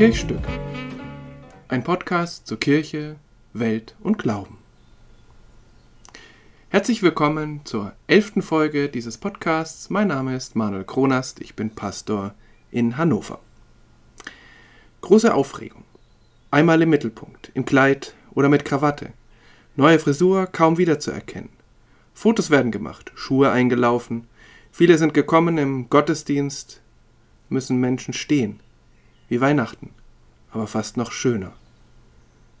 Kirchstück. Ein Podcast zur Kirche, Welt und Glauben. Herzlich willkommen zur elften Folge dieses Podcasts. Mein Name ist Manuel Kronast, ich bin Pastor in Hannover. Große Aufregung. Einmal im Mittelpunkt, im Kleid oder mit Krawatte. Neue Frisur kaum wiederzuerkennen. Fotos werden gemacht, Schuhe eingelaufen. Viele sind gekommen im Gottesdienst, müssen Menschen stehen. Wie Weihnachten, aber fast noch schöner.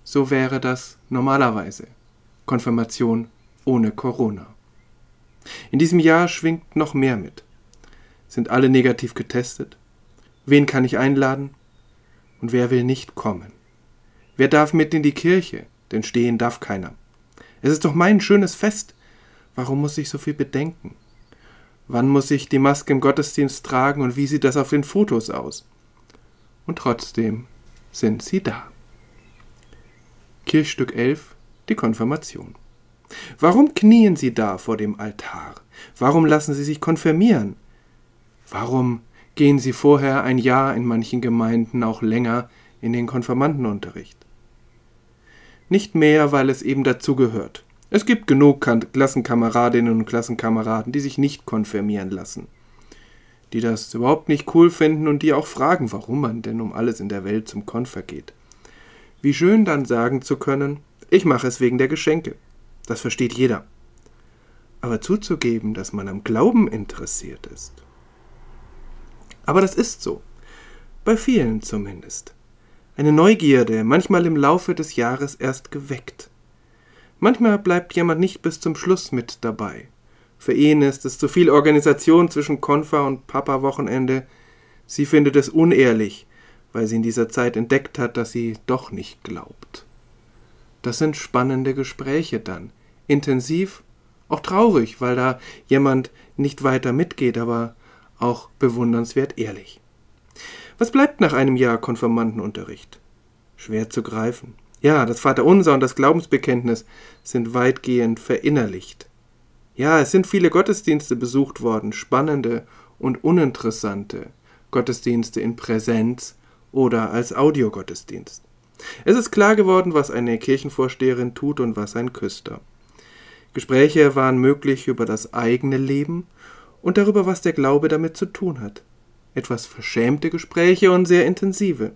So wäre das normalerweise. Konfirmation ohne Corona. In diesem Jahr schwingt noch mehr mit. Sind alle negativ getestet? Wen kann ich einladen? Und wer will nicht kommen? Wer darf mit in die Kirche? Denn stehen darf keiner. Es ist doch mein schönes Fest. Warum muss ich so viel bedenken? Wann muss ich die Maske im Gottesdienst tragen und wie sieht das auf den Fotos aus? Und trotzdem sind sie da. Kirchstück 11 Die Konfirmation. Warum knien Sie da vor dem Altar? Warum lassen Sie sich konfirmieren? Warum gehen Sie vorher ein Jahr in manchen Gemeinden auch länger in den Konfirmandenunterricht? Nicht mehr, weil es eben dazugehört. Es gibt genug Klassenkameradinnen und Klassenkameraden, die sich nicht konfirmieren lassen, die das überhaupt nicht cool finden und die auch fragen, warum man denn um alles in der Welt zum Konfer geht. Wie schön dann sagen zu können, ich mache es wegen der Geschenke. Das versteht jeder. Aber zuzugeben, dass man am Glauben interessiert ist. Aber das ist so. Bei vielen zumindest. Eine Neugierde, manchmal im Laufe des Jahres erst geweckt. Manchmal bleibt jemand nicht bis zum Schluss mit dabei. Für ihn ist es zu viel Organisation zwischen Konfer und Papa-Wochenende. Sie findet es unehrlich, weil sie in dieser Zeit entdeckt hat, dass sie doch nicht glaubt. Das sind spannende Gespräche dann, intensiv, auch traurig, weil da jemand nicht weiter mitgeht, aber auch bewundernswert ehrlich. Was bleibt nach einem Jahr Konfirmandenunterricht? Schwer zu greifen. Ja, das Vaterunser und das Glaubensbekenntnis sind weitgehend verinnerlicht. Ja, es sind viele Gottesdienste besucht worden, spannende und uninteressante Gottesdienste in Präsenz oder als Audiogottesdienst. Es ist klar geworden, was eine Kirchenvorsteherin tut und was ein Küster. Gespräche waren möglich über das eigene Leben und darüber, was der Glaube damit zu tun hat. Etwas verschämte Gespräche und sehr intensive.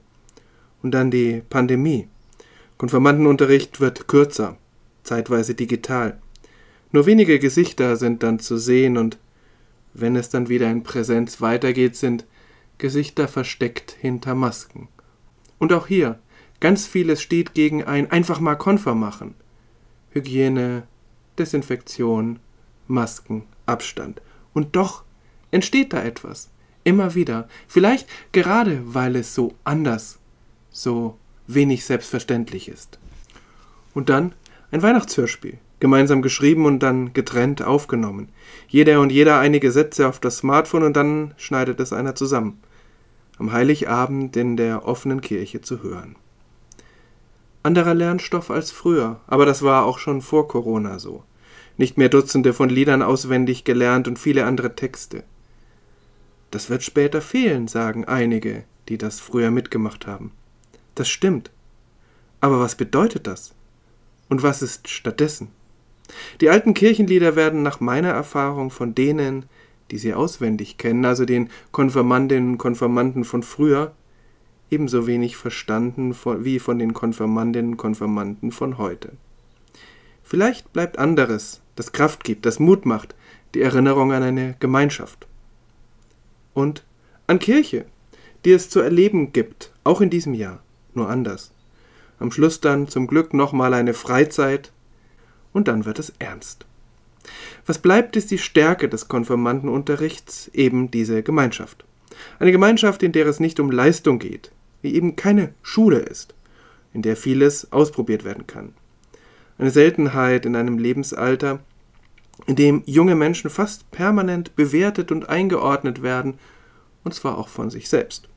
Und dann die Pandemie. Konfirmandenunterricht wird kürzer, zeitweise digital. Nur wenige Gesichter sind dann zu sehen und wenn es dann wieder in Präsenz weitergeht, sind Gesichter versteckt hinter Masken. Und auch hier, ganz vieles steht gegen ein einfach mal Konfer machen. Hygiene, Desinfektion, Masken, Abstand. Und doch entsteht da etwas. Immer wieder. Vielleicht gerade, weil es so anders, so wenig selbstverständlich ist. Und dann ein Weihnachtshörspiel, gemeinsam geschrieben und dann getrennt aufgenommen. Jeder und jeder einige Sätze auf das Smartphone und dann schneidet es einer zusammen. Am Heiligabend in der offenen Kirche zu hören. Anderer Lernstoff als früher, aber das war auch schon vor Corona so. Nicht mehr Dutzende von Liedern auswendig gelernt und viele andere Texte. Das wird später fehlen, sagen einige, die das früher mitgemacht haben. Das stimmt. Aber was bedeutet das? Und was ist stattdessen? Die alten Kirchenlieder werden nach meiner Erfahrung von denen, die sie auswendig kennen, also den Konfirmandinnen und Konfirmanden von früher, ebenso wenig verstanden wie von den Konfirmandinnen und Konfirmanden von heute. Vielleicht bleibt anderes, das Kraft gibt, das Mut macht, die Erinnerung an eine Gemeinschaft. Und an Kirche, die es zu erleben gibt, auch in diesem Jahr nur anders. Am Schluss dann zum Glück nochmal eine Freizeit und dann wird es ernst. Was bleibt, ist die Stärke des Konfirmandenunterrichts, eben diese Gemeinschaft. Eine Gemeinschaft, in der es nicht um Leistung geht, wie eben keine Schule ist, in der vieles ausprobiert werden kann. Eine Seltenheit in einem Lebensalter, in dem junge Menschen fast permanent bewertet und eingeordnet werden, und zwar auch von sich selbst.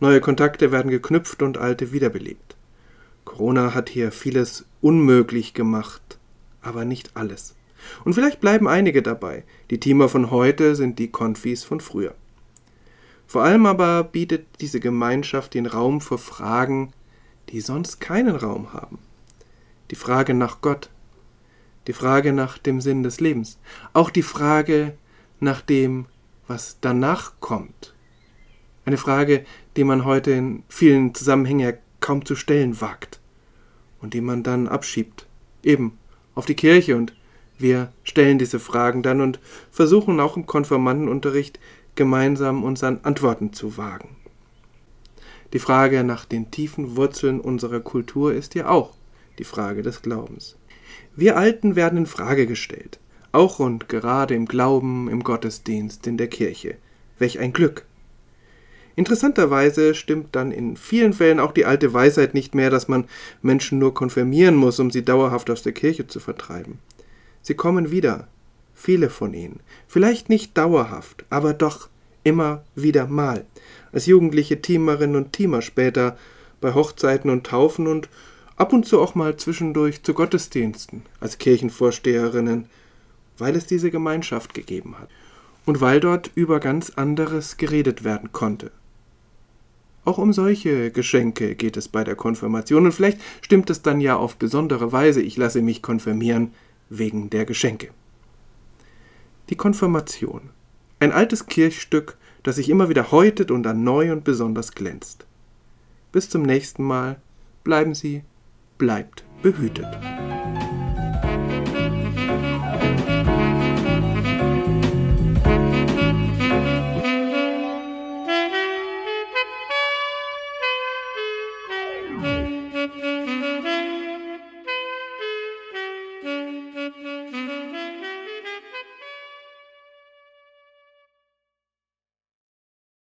Neue Kontakte werden geknüpft und alte wiederbelebt. Corona hat hier vieles unmöglich gemacht, aber nicht alles. Und vielleicht bleiben einige dabei. Die Teamer von heute sind die Konfis von früher. Vor allem aber bietet diese Gemeinschaft den Raum für Fragen, die sonst keinen Raum haben. Die Frage nach Gott, die Frage nach dem Sinn des Lebens, auch die Frage nach dem, was danach kommt. Eine Frage, die man heute in vielen Zusammenhängen kaum zu stellen wagt und die man dann abschiebt, eben auf die Kirche und wir stellen diese Fragen dann und versuchen auch im Konfirmandenunterricht gemeinsam uns an Antworten zu wagen. Die Frage nach den tiefen Wurzeln unserer Kultur ist ja auch die Frage des Glaubens. Wir Alten werden in Frage gestellt, auch und gerade im Glauben, im Gottesdienst, in der Kirche. Welch ein Glück! Interessanterweise stimmt dann in vielen Fällen auch die alte Weisheit nicht mehr, dass man Menschen nur konfirmieren muss, um sie dauerhaft aus der Kirche zu vertreiben. Sie kommen wieder, viele von ihnen, vielleicht nicht dauerhaft, aber doch immer wieder mal, als jugendliche Teamerinnen und Teamer später, bei Hochzeiten und Taufen und ab und zu auch mal zwischendurch zu Gottesdiensten als Kirchenvorsteherinnen, weil es diese Gemeinschaft gegeben hat und weil dort über ganz anderes geredet werden konnte. Auch um solche Geschenke geht es bei der Konfirmation und vielleicht stimmt es dann ja auf besondere Weise, ich lasse mich konfirmieren wegen der Geschenke. Die Konfirmation ein altes Kirchstück, das sich immer wieder häutet und dann neu und besonders glänzt. Bis zum nächsten Mal. Bleiben Sie, bleibt behütet.